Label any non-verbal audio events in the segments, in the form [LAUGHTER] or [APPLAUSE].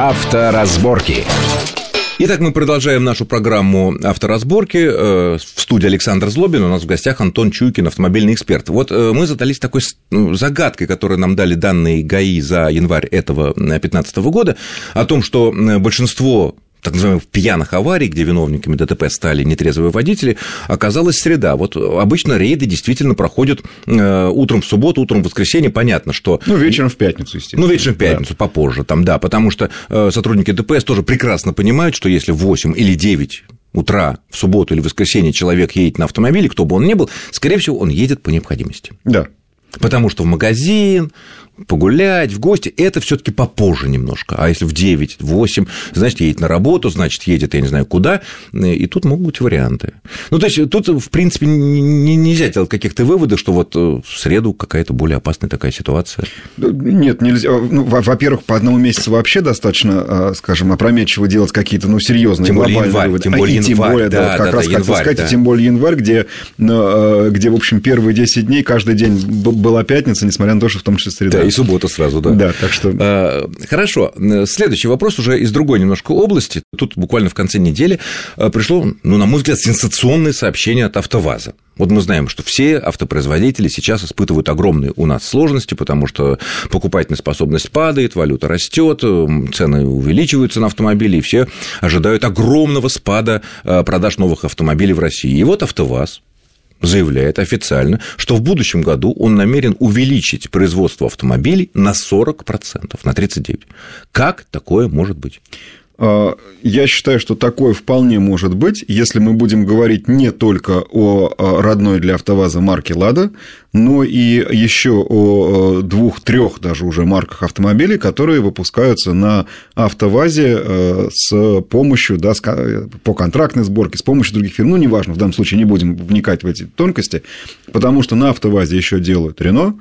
Авторазборки. Итак, мы продолжаем нашу программу авторазборки. Э, в студии Александр Злобин, у нас в гостях Антон Чуйкин, автомобильный эксперт. Вот э, мы задались такой ну, загадкой, которую нам дали данные ГАИ за январь этого 2015 года, о том, что большинство так называемых пьяных аварий, где виновниками ДТП стали нетрезвые водители, оказалась среда. Вот обычно рейды действительно проходят э, утром в субботу, утром в воскресенье, понятно, что... Ну, вечером в пятницу, естественно. Ну, вечером в пятницу, да. попозже там, да, потому что э, сотрудники ДПС тоже прекрасно понимают, что если в 8 или 9 утра в субботу или воскресенье человек едет на автомобиле, кто бы он ни был, скорее всего, он едет по необходимости. Да. Потому что в магазин, погулять, в гости, это все таки попозже немножко. А если в 9, 8, значит, едет на работу, значит, едет, я не знаю, куда, и тут могут быть варианты. Ну, то есть, тут, в принципе, нельзя делать каких-то выводов, что вот э, в среду какая-то более опасная такая ситуация. Нет, нельзя. Ну, во-первых, по одному месяцу вообще достаточно, а, скажем, опрометчиво делать какие-то, ну, серьезные тем более январь, выводы. Тем более а, январь, тем более, да, да, вот как да, раз да, хотел январь, сказать, да. тем более январь, где, э, где, в общем, первые 10 дней, каждый день была пятница, несмотря на то, что в том числе среда. Да, и суббота сразу, да. Да, так что... А, хорошо. Следующий вопрос уже из другой немножко области. Тут буквально в конце недели а, пришло, ну, на мой взгляд, сенсационное сообщение от АвтоВАЗа. Вот мы знаем, что все автопроизводители сейчас испытывают огромные у нас сложности, потому что покупательная способность падает, валюта растет, цены увеличиваются на автомобили, и все ожидают огромного спада а, продаж новых автомобилей в России. И вот АвтоВАЗ заявляет официально, что в будущем году он намерен увеличить производство автомобилей на 40%, на 39%. Как такое может быть? А, я считаю, что такое вполне может быть, если мы будем говорить не только о а, родной для АвтоВАЗа марке «Лада», но и еще о двух-трех даже уже марках автомобилей, которые выпускаются на АвтоВАЗе а, с помощью, да, по контрактной сборке, с помощью других фирм. Ну, неважно, в данном случае не будем вникать в эти тонкости, потому что на АвтоВАЗе еще делают Рено,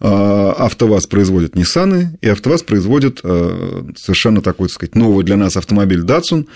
а, АвтоВАЗ производит Ниссаны, и АвтоВАЗ производит а, совершенно такой, так сказать, новый для нас автомобиль Datsun,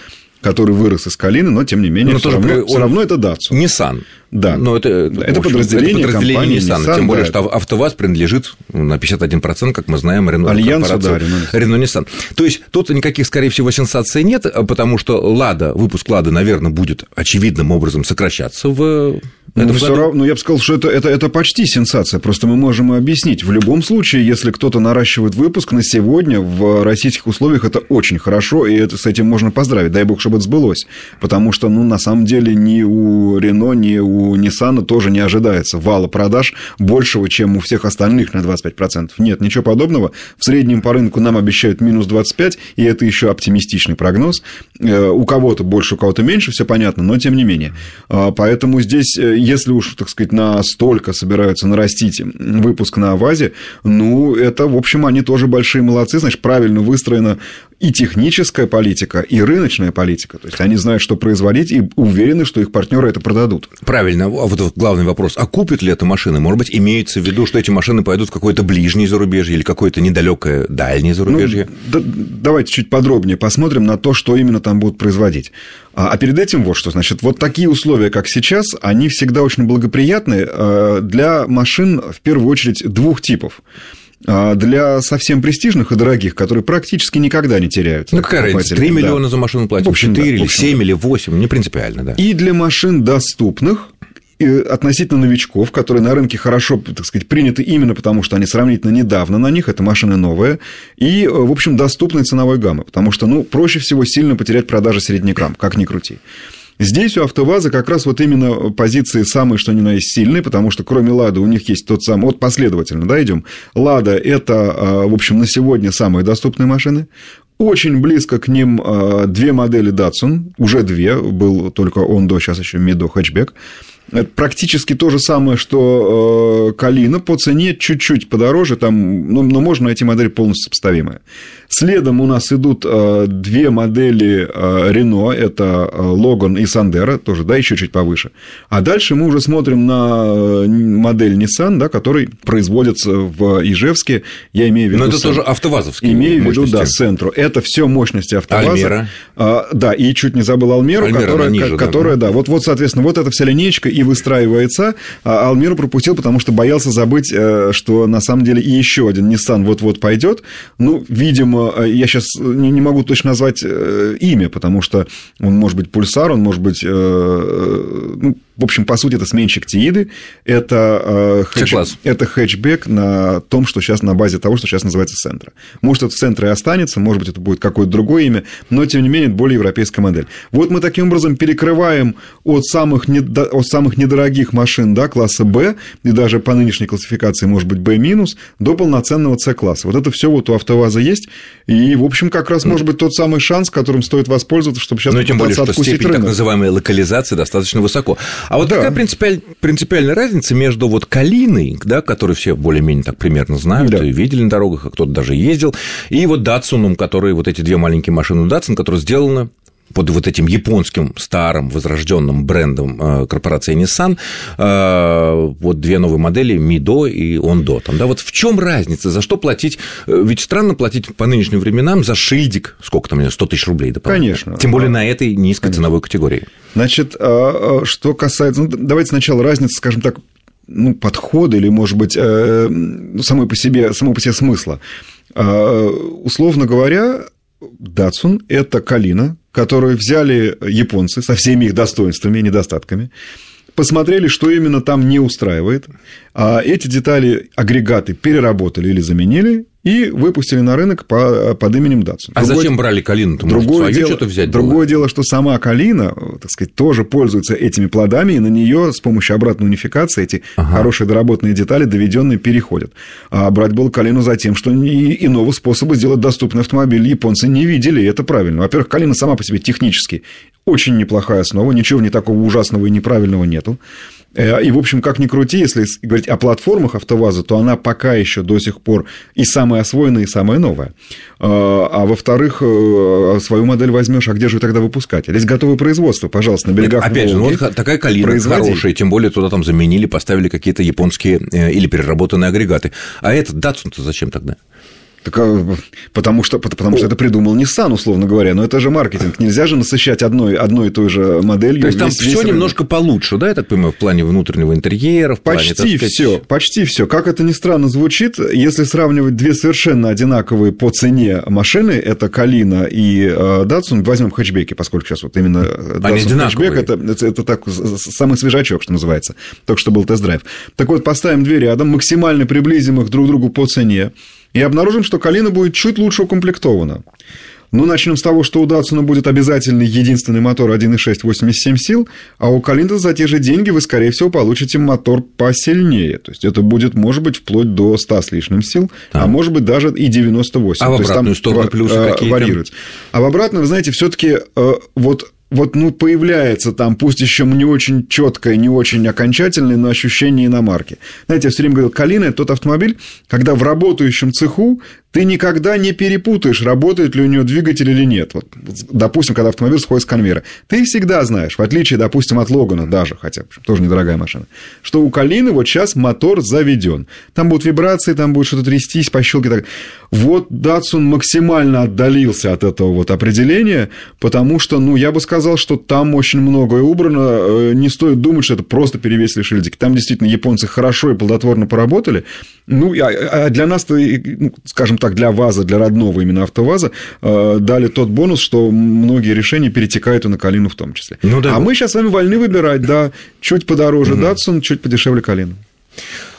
который вырос из Калины, но тем не менее, но все, равно, при... все равно это Datsun. Nissan. Да. Но это, это, общем, подразделение, это подразделение Nissan, Nissan. Тем более, да. что АвтоВАЗ принадлежит на 51%, как мы знаем, Renault Альянсу, да, Renault Nissan. То есть, тут никаких, скорее всего, сенсаций нет, потому что Лада, выпуск Лады, наверное, будет очевидным образом сокращаться в ну, все равно, ну, я бы сказал, что это, это, это почти сенсация. Просто мы можем объяснить. В любом случае, если кто-то наращивает выпуск на сегодня в российских условиях, это очень хорошо, и это, с этим можно поздравить. Дай бог, чтобы это сбылось. Потому что, ну, на самом деле, ни у Рено, ни у Nissan тоже не ожидается вала продаж большего, чем у всех остальных на 25%. Нет, ничего подобного. В среднем по рынку нам обещают минус 25, и это еще оптимистичный прогноз. Э, у кого-то больше, у кого-то меньше, все понятно, но тем не менее. А, поэтому здесь э, если уж, так сказать, настолько собираются нарастить выпуск на АВАЗе, ну, это, в общем, они тоже большие молодцы, значит, правильно выстроена и техническая политика, и рыночная политика. То есть они знают, что производить, и уверены, что их партнеры это продадут. Правильно. А вот главный вопрос: а купят ли это машины? Может быть, имеется в виду, что эти машины пойдут в какое-то ближнее зарубежье или какое-то недалекое дальнее зарубежье? Ну, да, давайте чуть подробнее посмотрим на то, что именно там будут производить. А, а перед этим вот что, значит, вот такие условия, как сейчас, они всегда очень благоприятны э, для машин, в первую очередь, двух типов. А для совсем престижных и дорогих, которые практически никогда не теряются. Ну, какая разница, 3 миллиона да. за машину платим, общем, 4 да, или 7 или 8, не принципиально, да. И для машин доступных, относительно новичков, которые на рынке хорошо, так сказать, приняты именно потому, что они сравнительно недавно на них, это машины новые, и, в общем, доступной ценовой гаммы, потому что, ну, проще всего сильно потерять продажи среднякам, как ни крути. Здесь у АвтоВАЗа как раз вот именно позиции самые, что ни на есть, сильные, потому что кроме Лады у них есть тот самый, вот последовательно, да, идем. Лада – это, а, в общем, на сегодня самые доступные машины. Очень близко к ним а, две модели Datsun, уже две, был только он до, сейчас еще Мидо хэтчбэк. Это практически то же самое, что э, Калина, по цене чуть-чуть подороже, там, ну, но можно найти модели полностью сопоставимые. Следом у нас идут э, две модели Рено, это Логан и Сандера, тоже, да, еще чуть повыше. А дальше мы уже смотрим на э, модель Nissan, да, который производится в Ижевске, я имею в виду... Но это тоже автовазовские Имею в виду, да, центру. Это все мощности автоваза. Альмера. А, да, и чуть не забыл Алмеру, Альмера которая, ниже, которая да. да, вот, вот, соответственно, вот эта вся линейка, и выстраивается, а Алмиру пропустил, потому что боялся забыть, э, что на самом деле и еще один Nissan вот-вот пойдет. Ну, видимо, э, я сейчас не могу точно назвать имя, потому что он может быть пульсар, он может быть ну, в общем, по сути, это сменщик Тииды, это, э, хэтч... это хэтчбэк на том, что сейчас на базе того, что сейчас называется Сентра. Может, это Сентра и останется, может быть, это будет какое-то другое имя, но, тем не менее, это более европейская модель. Вот мы таким образом перекрываем от самых, недо... от самых недорогих машин да, класса Б, и даже по нынешней классификации, может быть, B-, до полноценного С-класса. Вот это все вот у АвтоВАЗа есть, и, в общем, как раз, может быть, тот самый шанс, которым стоит воспользоваться, чтобы сейчас ну, тем более, что степень рынок. так называемой локализации достаточно высоко. А вот да. какая принципиаль... принципиальная разница между вот Калиной, да, который все более-менее так примерно знают да. и видели на дорогах, а кто-то даже ездил, и вот Датсуном, который вот эти две маленькие машины Датсон, которые сделаны под вот этим японским старым возрожденным брендом э, корпорации Nissan э, вот две новые модели Мидо и Ондо. Там, да, вот в чем разница? За что платить? Э, ведь странно платить по нынешним временам за шильдик, сколько там, 100 тысяч рублей, да? Конечно. Тем более на этой низкой Конечно. ценовой категории. Значит, а, а, что касается... Ну, давайте сначала разница, скажем так, ну, подхода или, может быть, ну, самой по себе, самого по себе смысла. А, условно говоря, Датсун – это калина, которую взяли японцы со всеми их достоинствами и недостатками, посмотрели, что именно там не устраивает, а эти детали, агрегаты переработали или заменили, и выпустили на рынок по, под именем Datsun. А другое, зачем брали Калину? Другое, дело, взять другое было? дело, что сама Калина, так сказать, тоже пользуется этими плодами, и на нее с помощью обратной унификации эти ага. хорошие доработанные детали, доведенные, переходят. А брать было Калину за тем, что иного способа сделать доступный автомобиль японцы не видели, и это правильно. Во-первых, Калина сама по себе технически очень неплохая основа, ничего не такого ужасного и неправильного нету. Э, и, в общем, как ни крути, если говорить о платформах АвтоВАЗа, то она пока еще до сих пор и самая освоенная, и самая новая. Э, а во-вторых, э, свою модель возьмешь, а где же тогда выпускать? А здесь готовое производство, пожалуйста, на берегах Опять Волги. же, ну, вот такая калина хорошая, тем более туда там заменили, поставили какие-то японские или переработанные агрегаты. А этот Datsun-то зачем тогда? Так, а, потому что, потому что это придумал Nissan, условно говоря. Но это же маркетинг. Нельзя же насыщать одной, одной и той же моделью. То есть там все немножко получше, да, я так понимаю, в плане внутреннего интерьера, в почти плане, сказать... все, почти все. Как это ни странно звучит, если сравнивать две совершенно одинаковые по цене машины, это Калина и э, Datsun, возьмем хэтчбеки, поскольку сейчас вот именно Datsun хэтчбек, это, это, это так самый свежачок, что называется. Только что был тест-драйв. Так вот, поставим две рядом, максимально приблизим их друг к другу по цене и обнаружим, что Калина будет чуть лучше укомплектована. Ну, начнем с того, что у Датсуна будет обязательный единственный мотор 1.6 87 сил, а у Калинда за те же деньги вы, скорее всего, получите мотор посильнее. То есть, это будет, может быть, вплоть до 100 с лишним сил, а, а может быть, даже и 98. А в обратную сторону плюсы э, какие варьируется. А в обратную, вы знаете, все таки э, вот вот, ну, появляется там, пусть еще не очень четкое, не очень окончательное, но ощущение иномарки. Знаете, я все время говорил, Калина – это тот автомобиль, когда в работающем цеху ты никогда не перепутаешь, работает ли у нее двигатель или нет. Вот, допустим, когда автомобиль сходит с конвейера. Ты всегда знаешь, в отличие, допустим, от Логана даже, хотя тоже недорогая машина, что у Калины вот сейчас мотор заведен. Там будут вибрации, там будет что-то трястись, пощелки. Так. Вот Датсун максимально отдалился от этого вот определения, потому что, ну, я бы сказал, что там очень многое убрано. Э, не стоит думать, что это просто перевесили шильдики. Там действительно японцы хорошо и плодотворно поработали. Ну, а, а для нас-то, ну, скажем так, для ВАЗа, для родного именно АвтоВАЗа, э, дали тот бонус, что многие решения перетекают и на Калину в том числе. Ну, да. А мы сейчас с вами вольны выбирать, да, чуть подороже угу. Datsun, чуть подешевле Калина.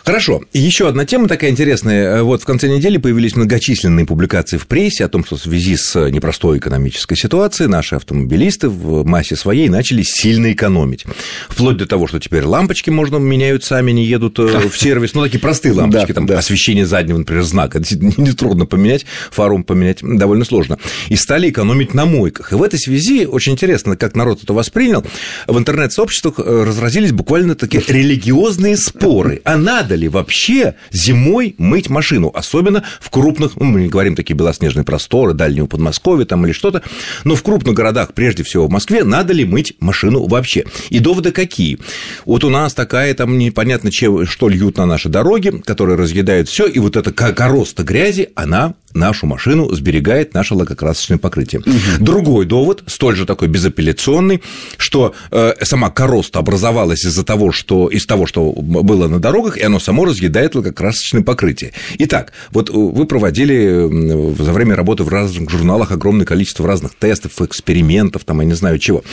Хорошо. Еще одна тема такая интересная. Вот в конце недели появились многочисленные публикации в прессе о том, что в связи с непростой экономической ситуацией наши автомобилисты в массе своей начали сильно экономить. Вплоть до того, что теперь лампочки можно меняют сами, не едут э, в сервис. Ну, такие простые лампочки, да, там да. освещение заднего, например, знака. [LAUGHS] Нетрудно поменять, фару поменять довольно сложно. И стали экономить на мойках. И в этой связи очень интересно, как народ это воспринял. В интернет-сообществах э, разразились буквально такие религиозные споры. А надо ли вообще зимой мыть машину, особенно в крупных, ну, мы не говорим такие белоснежные просторы, дальнего Подмосковья там или что-то, но в крупных городах, прежде всего в Москве, надо ли мыть машину вообще? И доводы какие? Вот у нас такая там непонятно, чем, что льют на наши дороги, которые разъедают все, и вот эта короста грязи, она нашу машину сберегает наше лакокрасочное покрытие. Угу. Другой довод, столь же такой безапелляционный, что э, сама короста образовалась из-за того, что из того, что было на дорогах, и оно само разъедает лакокрасочное покрытие. Итак, вот вы проводили за время работы в разных журналах огромное количество разных тестов, экспериментов, там, я не знаю чего.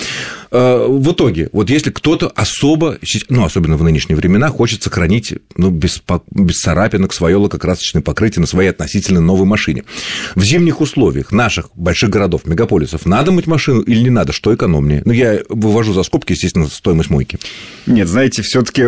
Э, в итоге, вот если кто-то особо, ну, особенно в нынешние времена, хочет сохранить ну, без, без царапинок свое лакокрасочное покрытие на своей относительно новой машине. В зимних условиях наших больших городов, мегаполисов, надо мыть машину или не надо, что экономнее? Ну, я вывожу за скобки, естественно, стоимость мойки. Нет, знаете, все таки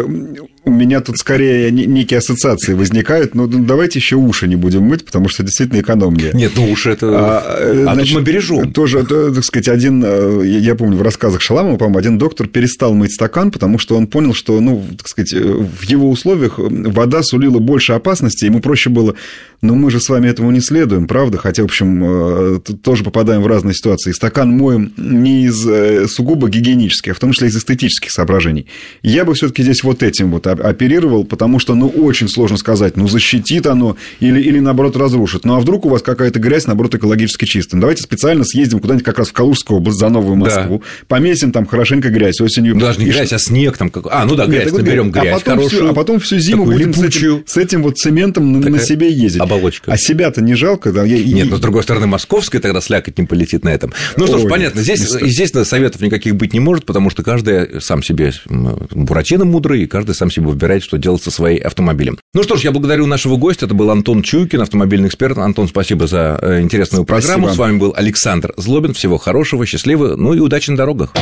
у меня тут скорее некие ассоциации возникают, но ну, давайте еще уши не будем мыть, потому что действительно экономнее. Нет, ну уши это... А, э, а значит, тут мы бережем. Тоже, так сказать, один, э, я помню, в рассказах Шаламова, по-моему, один доктор перестал мыть стакан, потому что он понял, что, ну, так сказать, э, в его условиях вода сулила больше опасности, ему проще было, но мы же с вами этому не следуем, правда? Хотя, в общем, тоже попадаем в разные ситуации. Стакан моем не из сугубо гигиенических, а в том числе из эстетических соображений. Я бы все таки здесь вот этим вот оперировал, потому что, ну, очень сложно сказать, ну, защитит оно или, или наоборот, разрушит. Ну, а вдруг у вас какая-то грязь, наоборот, экологически чистая? Давайте специально съездим куда-нибудь как раз в Калужскую область за Новую Москву, да. помесим там хорошенько грязь осенью. Ну, даже не грязь, а снег там. Как... А, ну да, грязь, Нет, наберем грязь а потом хорошую. Всю, а потом всю зиму будем с этим, с этим вот цементом Такая на себе ездить. Оболочка. А себя-то не жалко? Да? Я... Нет, но с другой стороны, московская тогда слякоть не полетит на этом. Ну что ж, Ой, понятно, здесь, естественно, советов никаких быть не может, потому что каждый сам себе Буратино мудрый, и каждый сам себе выбирает, что делать со своим автомобилем. Ну что ж, я благодарю нашего гостя. Это был Антон Чуйкин, автомобильный эксперт. Антон, спасибо за э, интересную спасибо. программу. С вами был Александр Злобин. Всего хорошего, счастливо, ну и удачи на дорогах.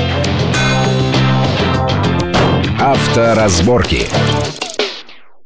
Авторазборки.